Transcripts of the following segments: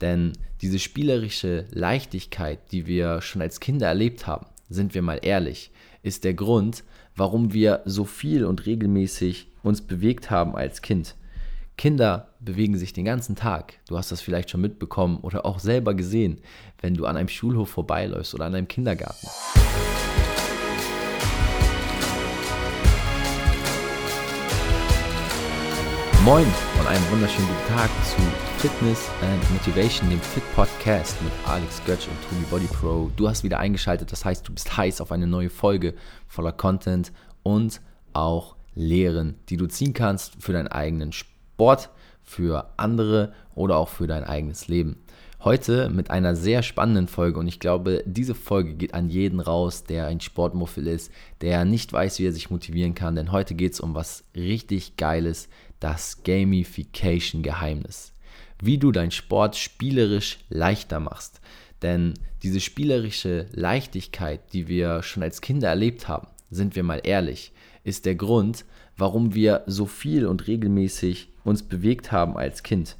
Denn diese spielerische Leichtigkeit, die wir schon als Kinder erlebt haben, sind wir mal ehrlich, ist der Grund, warum wir so viel und regelmäßig uns bewegt haben als Kind. Kinder bewegen sich den ganzen Tag. Du hast das vielleicht schon mitbekommen oder auch selber gesehen, wenn du an einem Schulhof vorbeiläufst oder an einem Kindergarten. Moin und einen wunderschönen guten Tag zu Fitness and Motivation, dem Fit Podcast mit Alex Götz und Tobi Body Pro. Du hast wieder eingeschaltet, das heißt, du bist heiß auf eine neue Folge voller Content und auch Lehren, die du ziehen kannst für deinen eigenen Sport, für andere oder auch für dein eigenes Leben. Heute mit einer sehr spannenden Folge und ich glaube, diese Folge geht an jeden raus, der ein Sportmuffel ist, der nicht weiß, wie er sich motivieren kann, denn heute geht es um was richtig Geiles, das Gamification-Geheimnis. Wie du deinen Sport spielerisch leichter machst. Denn diese spielerische Leichtigkeit, die wir schon als Kinder erlebt haben, sind wir mal ehrlich, ist der Grund, warum wir so viel und regelmäßig uns bewegt haben als Kind.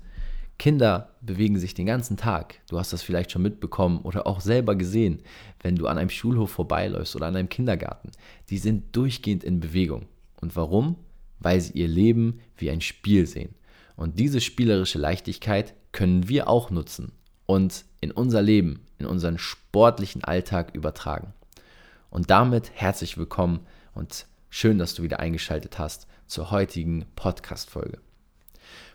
Kinder bewegen sich den ganzen Tag. Du hast das vielleicht schon mitbekommen oder auch selber gesehen, wenn du an einem Schulhof vorbeiläufst oder an einem Kindergarten. Die sind durchgehend in Bewegung. Und warum? Weil sie ihr Leben wie ein Spiel sehen. Und diese spielerische Leichtigkeit können wir auch nutzen und in unser Leben, in unseren sportlichen Alltag übertragen. Und damit herzlich willkommen und schön, dass du wieder eingeschaltet hast zur heutigen Podcast-Folge.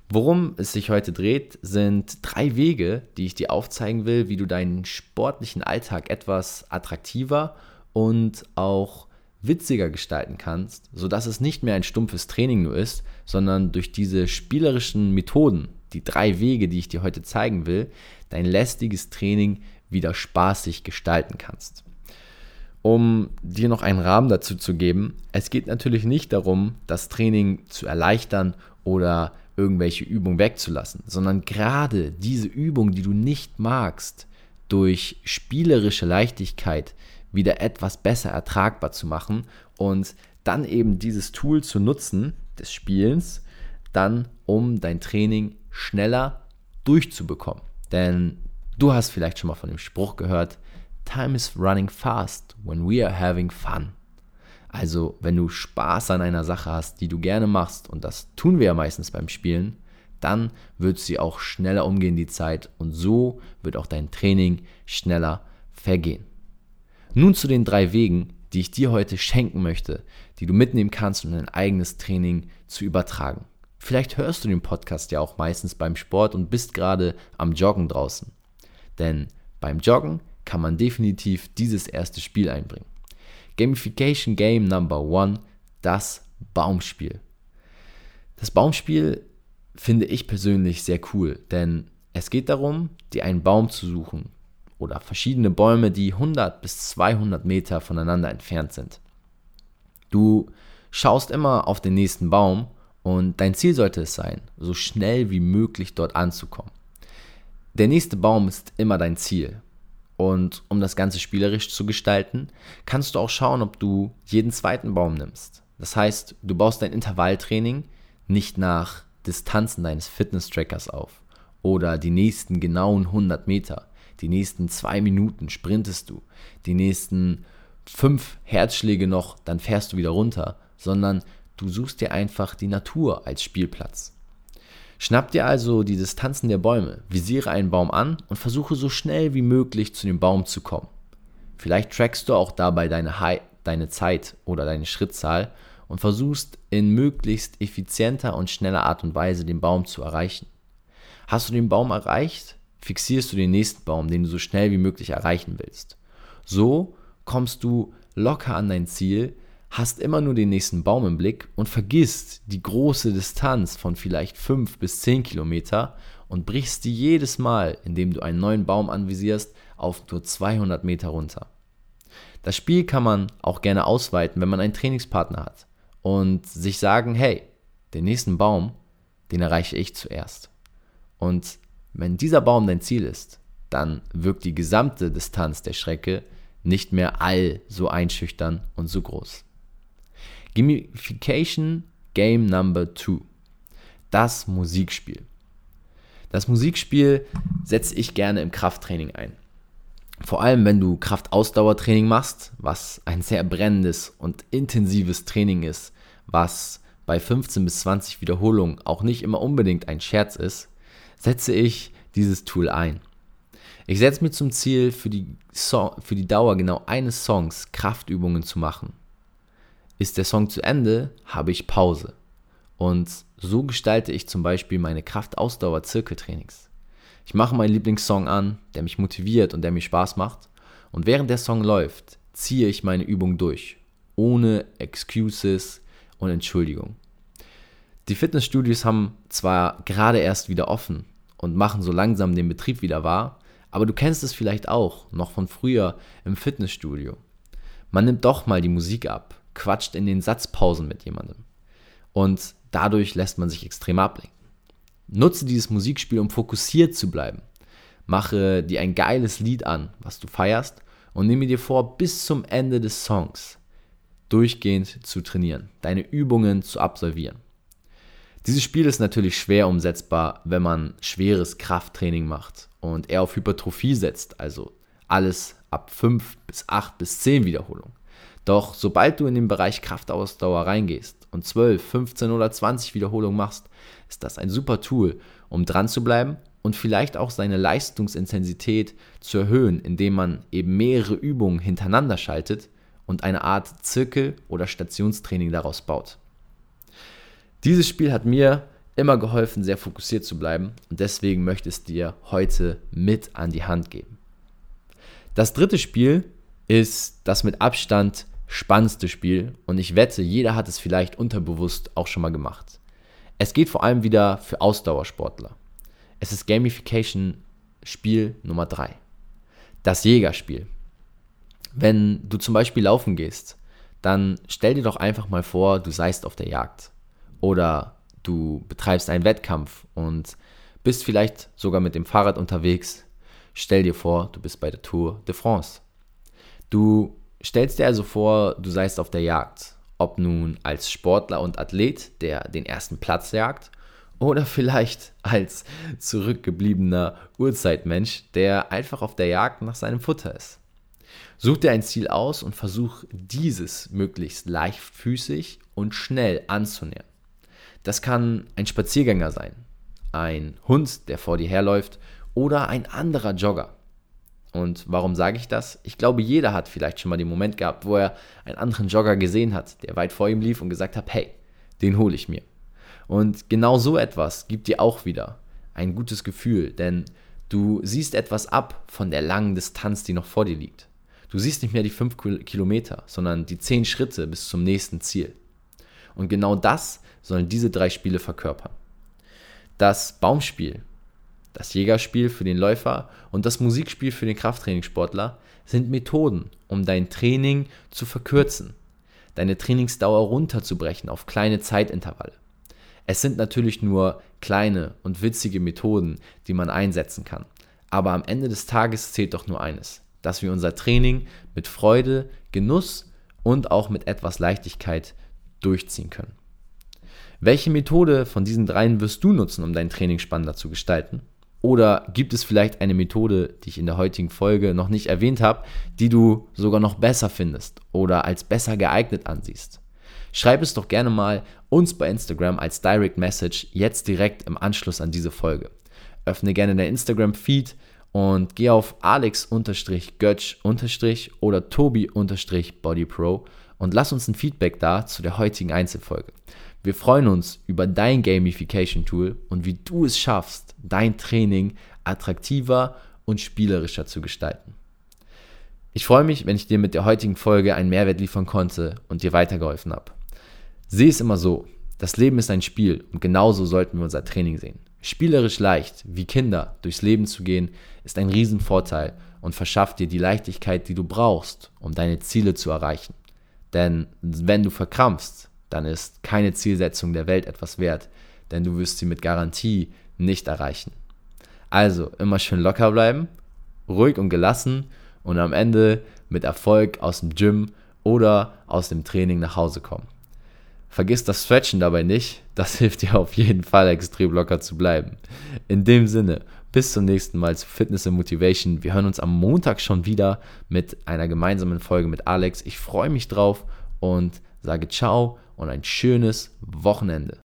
Worum es sich heute dreht, sind drei Wege, die ich dir aufzeigen will, wie du deinen sportlichen Alltag etwas attraktiver und auch witziger gestalten kannst, sodass es nicht mehr ein stumpfes Training nur ist, sondern durch diese spielerischen Methoden, die drei Wege, die ich dir heute zeigen will, dein lästiges Training wieder spaßig gestalten kannst. Um dir noch einen Rahmen dazu zu geben, es geht natürlich nicht darum, das Training zu erleichtern oder irgendwelche Übungen wegzulassen, sondern gerade diese Übung, die du nicht magst, durch spielerische Leichtigkeit wieder etwas besser ertragbar zu machen und dann eben dieses Tool zu nutzen des Spielens, dann um dein Training schneller durchzubekommen. Denn du hast vielleicht schon mal von dem Spruch gehört, Time is running fast when we are having fun. Also, wenn du Spaß an einer Sache hast, die du gerne machst, und das tun wir ja meistens beim Spielen, dann wird sie auch schneller umgehen, die Zeit, und so wird auch dein Training schneller vergehen. Nun zu den drei Wegen, die ich dir heute schenken möchte, die du mitnehmen kannst, um dein eigenes Training zu übertragen. Vielleicht hörst du den Podcast ja auch meistens beim Sport und bist gerade am Joggen draußen. Denn beim Joggen kann man definitiv dieses erste Spiel einbringen. Gamification Game Number One, das Baumspiel. Das Baumspiel finde ich persönlich sehr cool, denn es geht darum, dir einen Baum zu suchen oder verschiedene Bäume, die 100 bis 200 Meter voneinander entfernt sind. Du schaust immer auf den nächsten Baum und dein Ziel sollte es sein, so schnell wie möglich dort anzukommen. Der nächste Baum ist immer dein Ziel und um das Ganze spielerisch zu gestalten, kannst du auch schauen, ob du jeden zweiten Baum nimmst. Das heißt, du baust dein Intervalltraining nicht nach Distanzen deines Fitness-Trackers auf oder die nächsten genauen 100 Meter. Die nächsten zwei Minuten sprintest du. Die nächsten fünf Herzschläge noch, dann fährst du wieder runter. Sondern du suchst dir einfach die Natur als Spielplatz. Schnapp dir also die Distanzen der Bäume, visiere einen Baum an und versuche so schnell wie möglich zu dem Baum zu kommen. Vielleicht trackst du auch dabei deine, High, deine Zeit oder deine Schrittzahl und versuchst in möglichst effizienter und schneller Art und Weise den Baum zu erreichen. Hast du den Baum erreicht, fixierst du den nächsten Baum, den du so schnell wie möglich erreichen willst. So kommst du locker an dein Ziel, hast immer nur den nächsten Baum im Blick und vergisst die große Distanz von vielleicht 5 bis 10 Kilometer und brichst die jedes Mal, indem du einen neuen Baum anvisierst, auf nur 200 Meter runter. Das Spiel kann man auch gerne ausweiten, wenn man einen Trainingspartner hat und sich sagen, hey, den nächsten Baum, den erreiche ich zuerst. Und wenn dieser Baum dein Ziel ist, dann wirkt die gesamte Distanz der Strecke nicht mehr all so einschüchtern und so groß. Gamification Game Number 2. Das Musikspiel. Das Musikspiel setze ich gerne im Krafttraining ein. Vor allem, wenn du Kraftausdauertraining machst, was ein sehr brennendes und intensives Training ist, was bei 15 bis 20 Wiederholungen auch nicht immer unbedingt ein Scherz ist, setze ich dieses Tool ein. Ich setze mir zum Ziel, für die, Song, für die Dauer genau eines Songs Kraftübungen zu machen. Ist der Song zu Ende, habe ich Pause. Und so gestalte ich zum Beispiel meine Kraftausdauer-Zirkeltrainings. Ich mache meinen Lieblingssong an, der mich motiviert und der mir Spaß macht. Und während der Song läuft, ziehe ich meine Übung durch. Ohne Excuses und Entschuldigung. Die Fitnessstudios haben zwar gerade erst wieder offen und machen so langsam den Betrieb wieder wahr, aber du kennst es vielleicht auch, noch von früher im Fitnessstudio. Man nimmt doch mal die Musik ab, quatscht in den Satzpausen mit jemandem. Und dadurch lässt man sich extrem ablenken. Nutze dieses Musikspiel, um fokussiert zu bleiben. Mache dir ein geiles Lied an, was du feierst, und nehme dir vor, bis zum Ende des Songs durchgehend zu trainieren, deine Übungen zu absolvieren. Dieses Spiel ist natürlich schwer umsetzbar, wenn man schweres Krafttraining macht und eher auf Hypertrophie setzt, also alles ab 5 bis 8 bis 10 Wiederholungen. Doch sobald du in den Bereich Kraftausdauer reingehst und 12, 15 oder 20 Wiederholungen machst, ist das ein super Tool, um dran zu bleiben und vielleicht auch seine Leistungsintensität zu erhöhen, indem man eben mehrere Übungen hintereinander schaltet und eine Art Zirkel- oder Stationstraining daraus baut. Dieses Spiel hat mir immer geholfen, sehr fokussiert zu bleiben und deswegen möchte ich es dir heute mit an die Hand geben. Das dritte Spiel ist das mit Abstand spannendste Spiel und ich wette, jeder hat es vielleicht unterbewusst auch schon mal gemacht. Es geht vor allem wieder für Ausdauersportler. Es ist Gamification Spiel Nummer 3. Das Jägerspiel. Wenn du zum Beispiel laufen gehst, dann stell dir doch einfach mal vor, du seist auf der Jagd. Oder du betreibst einen Wettkampf und bist vielleicht sogar mit dem Fahrrad unterwegs. Stell dir vor, du bist bei der Tour de France. Du stellst dir also vor, du seist auf der Jagd. Ob nun als Sportler und Athlet, der den ersten Platz jagt, oder vielleicht als zurückgebliebener Urzeitmensch, der einfach auf der Jagd nach seinem Futter ist. Such dir ein Ziel aus und versuch dieses möglichst leichtfüßig und schnell anzunähern. Das kann ein Spaziergänger sein, ein Hund, der vor dir herläuft oder ein anderer Jogger. Und warum sage ich das? Ich glaube, jeder hat vielleicht schon mal den Moment gehabt, wo er einen anderen Jogger gesehen hat, der weit vor ihm lief und gesagt hat, hey, den hole ich mir. Und genau so etwas gibt dir auch wieder ein gutes Gefühl, denn du siehst etwas ab von der langen Distanz, die noch vor dir liegt. Du siehst nicht mehr die fünf Kilometer, sondern die zehn Schritte bis zum nächsten Ziel. Und genau das sollen diese drei Spiele verkörpern. Das Baumspiel das Jägerspiel für den Läufer und das Musikspiel für den Krafttrainingssportler sind Methoden, um dein Training zu verkürzen, deine Trainingsdauer runterzubrechen auf kleine Zeitintervalle. Es sind natürlich nur kleine und witzige Methoden, die man einsetzen kann. Aber am Ende des Tages zählt doch nur eines, dass wir unser Training mit Freude, Genuss und auch mit etwas Leichtigkeit durchziehen können. Welche Methode von diesen dreien wirst du nutzen, um dein Training spannender zu gestalten? Oder gibt es vielleicht eine Methode, die ich in der heutigen Folge noch nicht erwähnt habe, die du sogar noch besser findest oder als besser geeignet ansiehst? Schreib es doch gerne mal uns bei Instagram als Direct Message jetzt direkt im Anschluss an diese Folge. Öffne gerne dein Instagram-Feed und geh auf alex-götsch- oder tobi-bodypro und lass uns ein Feedback da zu der heutigen Einzelfolge. Wir freuen uns über dein Gamification-Tool und wie du es schaffst, dein Training attraktiver und spielerischer zu gestalten. Ich freue mich, wenn ich dir mit der heutigen Folge einen Mehrwert liefern konnte und dir weitergeholfen habe. Sieh es immer so, das Leben ist ein Spiel und genauso sollten wir unser Training sehen. Spielerisch leicht, wie Kinder, durchs Leben zu gehen, ist ein Riesenvorteil und verschafft dir die Leichtigkeit, die du brauchst, um deine Ziele zu erreichen. Denn wenn du verkrampfst, dann ist keine Zielsetzung der Welt etwas wert, denn du wirst sie mit Garantie nicht erreichen. Also immer schön locker bleiben, ruhig und gelassen und am Ende mit Erfolg aus dem Gym oder aus dem Training nach Hause kommen. vergiss das Stretchen dabei nicht. Das hilft dir auf jeden Fall extrem locker zu bleiben. In dem Sinne, bis zum nächsten Mal zu Fitness and Motivation. Wir hören uns am Montag schon wieder mit einer gemeinsamen Folge mit Alex. Ich freue mich drauf und sage ciao und ein schönes Wochenende.